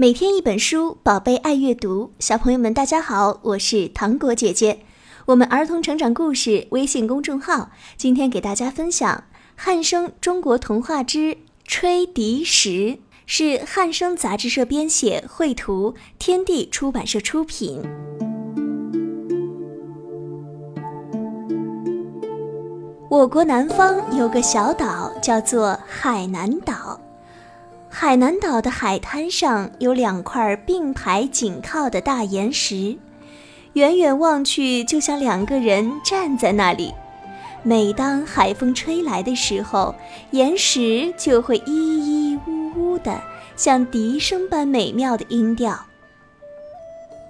每天一本书，宝贝爱阅读。小朋友们，大家好，我是糖果姐姐。我们儿童成长故事微信公众号今天给大家分享《汉生中国童话之吹笛时》，是汉生杂志社编写，绘图，天地出版社出品。我国南方有个小岛，叫做海南岛。海南岛的海滩上有两块并排紧靠的大岩石，远远望去就像两个人站在那里。每当海风吹来的时候，岩石就会咿咿呜呜的，像笛声般美妙的音调。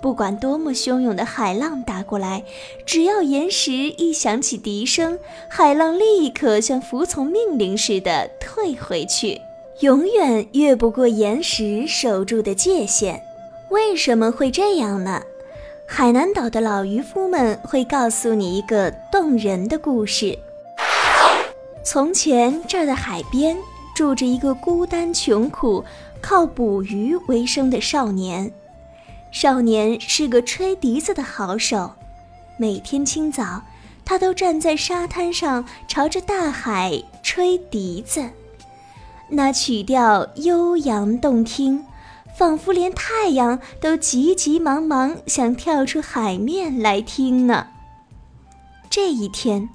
不管多么汹涌的海浪打过来，只要岩石一响起笛声，海浪立刻像服从命令似的退回去。永远越不过岩石守住的界限，为什么会这样呢？海南岛的老渔夫们会告诉你一个动人的故事。从前，这儿的海边住着一个孤单穷苦、靠捕鱼为生的少年。少年是个吹笛子的好手，每天清早，他都站在沙滩上，朝着大海吹笛子。那曲调悠扬动听，仿佛连太阳都急急忙忙想跳出海面来听呢。这一天，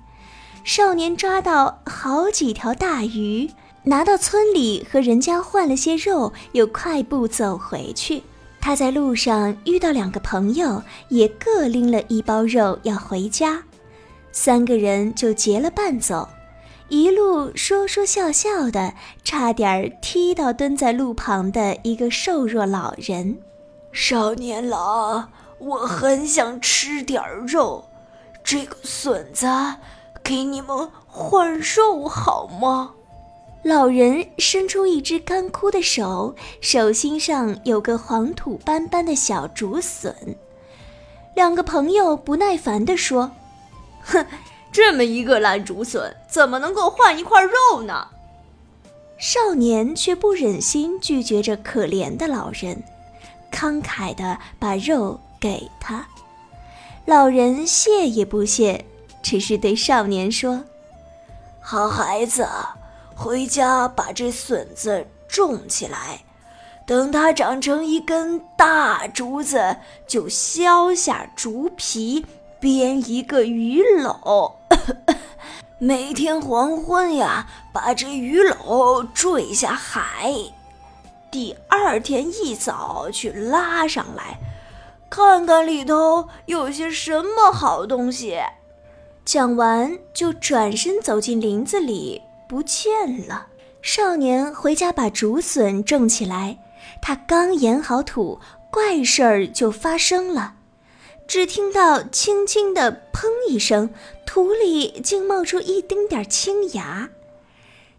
少年抓到好几条大鱼，拿到村里和人家换了些肉，又快步走回去。他在路上遇到两个朋友，也各拎了一包肉要回家，三个人就结了伴走。一路说说笑笑的，差点踢到蹲在路旁的一个瘦弱老人。少年郎，我很想吃点肉，这个笋子给你们换肉好吗？老人伸出一只干枯的手，手心上有个黄土斑斑的小竹笋。两个朋友不耐烦地说：“哼。”这么一个烂竹笋，怎么能够换一块肉呢？少年却不忍心拒绝这可怜的老人，慷慨地把肉给他。老人谢也不谢，只是对少年说：“好孩子，回家把这笋子种起来，等它长成一根大竹子，就削下竹皮。”编一个鱼篓，每天黄昏呀，把这鱼篓坠下海，第二天一早去拉上来，看看里头有些什么好东西。讲完就转身走进林子里，不见了。少年回家把竹笋种起来，他刚研好土，怪事儿就发生了。只听到轻轻的“砰”一声，土里竟冒出一丁点青芽，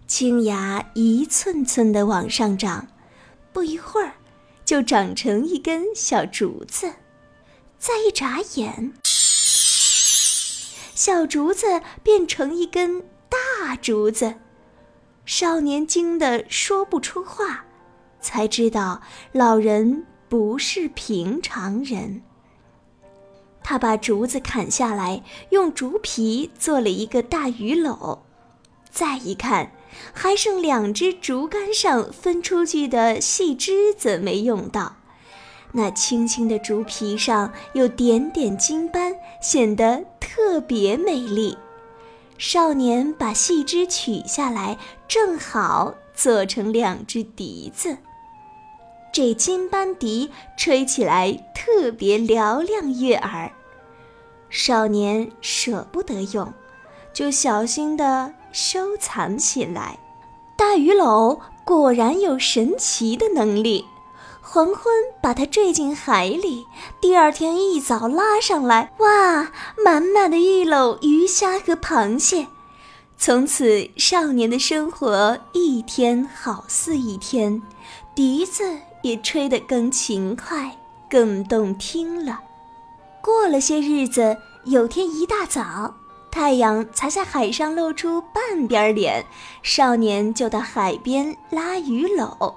青芽一寸寸的往上长，不一会儿，就长成一根小竹子。再一眨眼，小竹子变成一根大竹子。少年惊得说不出话，才知道老人不是平常人。他把竹子砍下来，用竹皮做了一个大鱼篓。再一看，还剩两只竹竿上分出去的细枝子没用到。那青青的竹皮上有点点金斑，显得特别美丽。少年把细枝取下来，正好做成两只笛子。这金斑笛吹起来特别嘹亮悦耳。少年舍不得用，就小心地收藏起来。大鱼篓果然有神奇的能力，黄昏把它坠进海里，第二天一早拉上来，哇，满满的一篓鱼虾和螃蟹。从此，少年的生活一天好似一天，笛子也吹得更勤快、更动听了。过了些日子，有天一大早，太阳才在海上露出半边脸，少年就到海边拉鱼篓。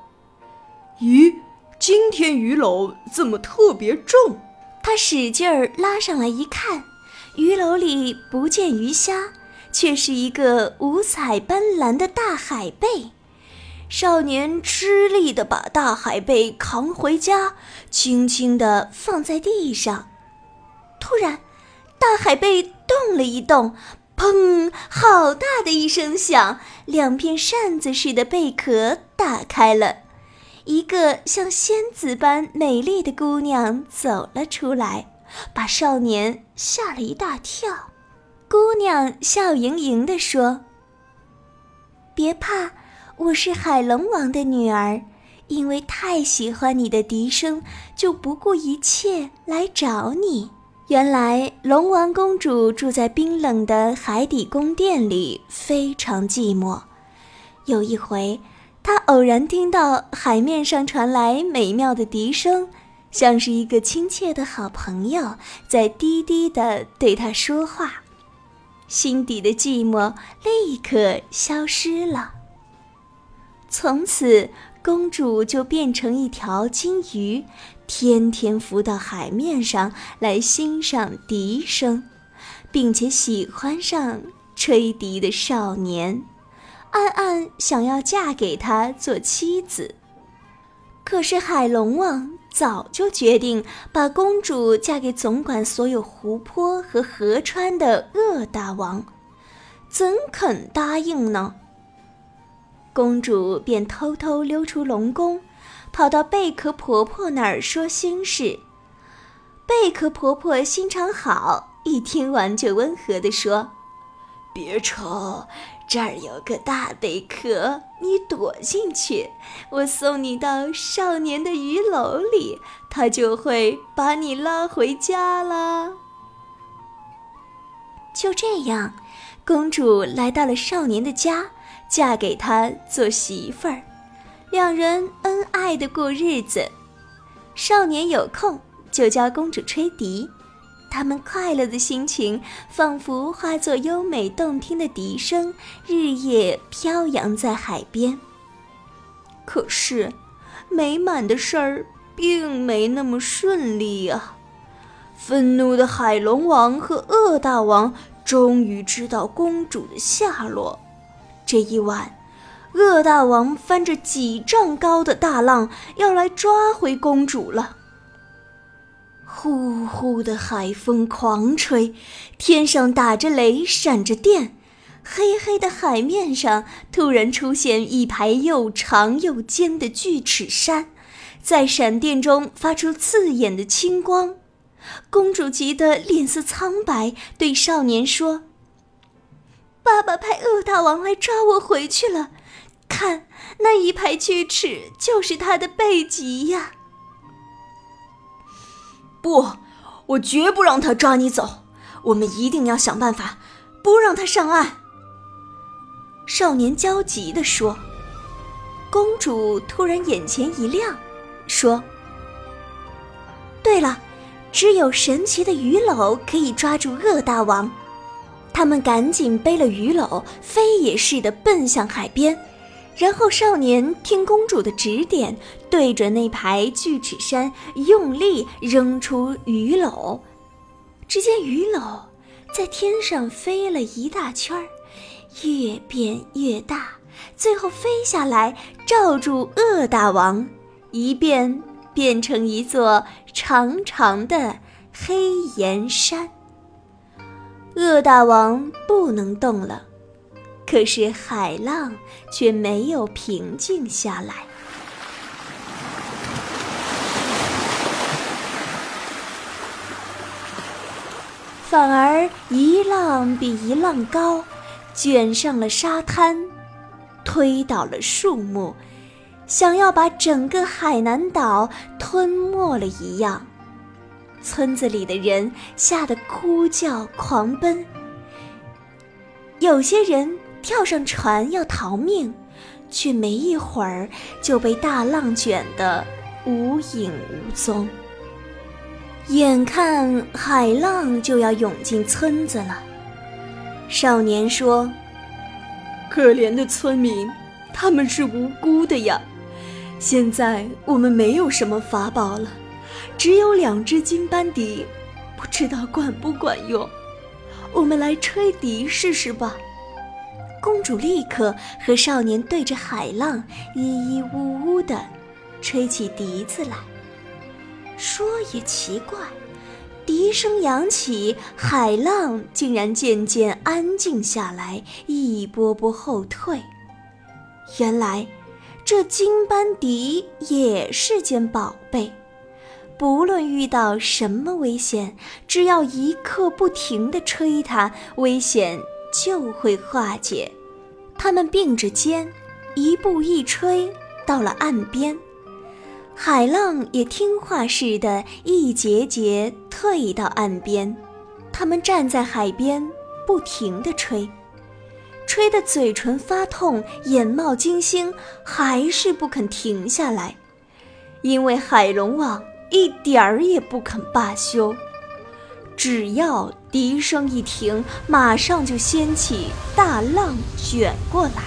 咦，今天鱼篓怎么特别重？他使劲儿拉上来一看，鱼篓里不见鱼虾，却是一个五彩斑斓的大海贝。少年吃力地把大海贝扛回家，轻轻地放在地上。突然，大海贝动了一动，砰！好大的一声响，两片扇子似的贝壳打开了，一个像仙子般美丽的姑娘走了出来，把少年吓了一大跳。姑娘笑盈盈地说：“别怕。”我是海龙王的女儿，因为太喜欢你的笛声，就不顾一切来找你。原来龙王公主住在冰冷的海底宫殿里，非常寂寞。有一回，她偶然听到海面上传来美妙的笛声，像是一个亲切的好朋友在低低地对她说话，心底的寂寞立刻消失了。从此，公主就变成一条金鱼，天天浮到海面上来欣赏笛声，并且喜欢上吹笛的少年，暗暗想要嫁给他做妻子。可是海龙王早就决定把公主嫁给总管所有湖泊和河川的恶大王，怎肯答应呢？公主便偷偷溜出龙宫，跑到贝壳婆婆那儿说心事。贝壳婆婆心肠好，一听完就温和地说：“别愁，这儿有个大贝壳，你躲进去，我送你到少年的鱼篓里，他就会把你拉回家啦。”就这样，公主来到了少年的家。嫁给他做媳妇儿，两人恩爱的过日子。少年有空就教公主吹笛，他们快乐的心情仿佛化作优美动听的笛声，日夜飘扬在海边。可是，美满的事儿并没那么顺利啊！愤怒的海龙王和恶大王终于知道公主的下落。这一晚，恶大王翻着几丈高的大浪要来抓回公主了。呼呼的海风狂吹，天上打着雷，闪着电，黑黑的海面上突然出现一排又长又尖的巨齿山，在闪电中发出刺眼的青光。公主急得脸色苍白，对少年说。爸爸派恶大王来抓我回去了，看那一排锯齿就是他的背脊呀！不，我绝不让他抓你走，我们一定要想办法，不让他上岸。少年焦急地说。公主突然眼前一亮，说：“对了，只有神奇的鱼篓可以抓住恶大王。”他们赶紧背了鱼篓，飞也似的奔向海边。然后少年听公主的指点，对准那排巨齿山用力扔出鱼篓。只见鱼篓在天上飞了一大圈儿，越变越大，最后飞下来罩住恶大王，一变变成一座长长的黑岩山。恶大王不能动了，可是海浪却没有平静下来，反而一浪比一浪高，卷上了沙滩，推倒了树木，想要把整个海南岛吞没了一样。村子里的人吓得哭叫狂奔，有些人跳上船要逃命，却没一会儿就被大浪卷得无影无踪。眼看海浪就要涌进村子了，少年说：“可怜的村民，他们是无辜的呀！现在我们没有什么法宝了，只有两只金斑笛，不知道管不管用。我们来吹笛试试吧。公主立刻和少年对着海浪咿咿呜呜地吹起笛子来。说也奇怪，笛声扬起，海浪竟然渐渐安静下来，一波波后退。原来，这金斑笛也是件宝贝，不论遇到什么危险，只要一刻不停地吹它，危险就会化解。他们并着肩，一步一吹，到了岸边。海浪也听话似的，一节节退到岸边。他们站在海边，不停地吹，吹得嘴唇发痛，眼冒金星，还是不肯停下来，因为海龙王一点儿也不肯罢休。只要笛声一停，马上就掀起大浪卷过来。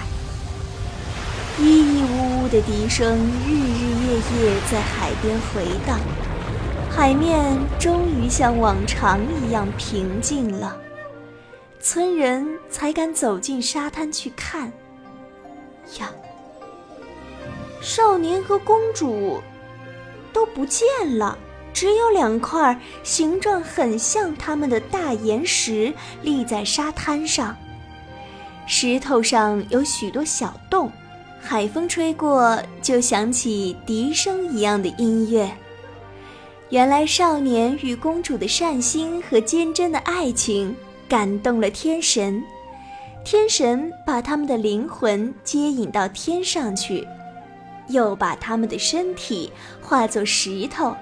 咿咿呜呜的笛声日日夜夜在海边回荡，海面终于像往常一样平静了。村人才敢走进沙滩去看。呀，少年和公主都不见了，只有两块形状很像他们的大岩石立在沙滩上，石头上有许多小洞。海风吹过，就响起笛声一样的音乐。原来少年与公主的善心和坚贞的爱情感动了天神，天神把他们的灵魂接引到天上去，又把他们的身体化作石头，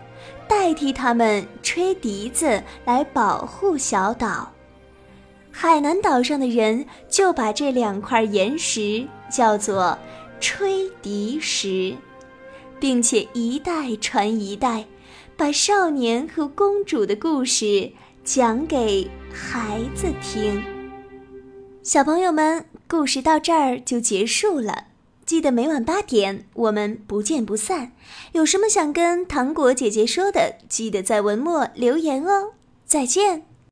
代替他们吹笛子来保护小岛。海南岛上的人就把这两块岩石叫做。吹笛石，并且一代传一代，把少年和公主的故事讲给孩子听。小朋友们，故事到这儿就结束了。记得每晚八点，我们不见不散。有什么想跟糖果姐姐说的，记得在文末留言哦。再见。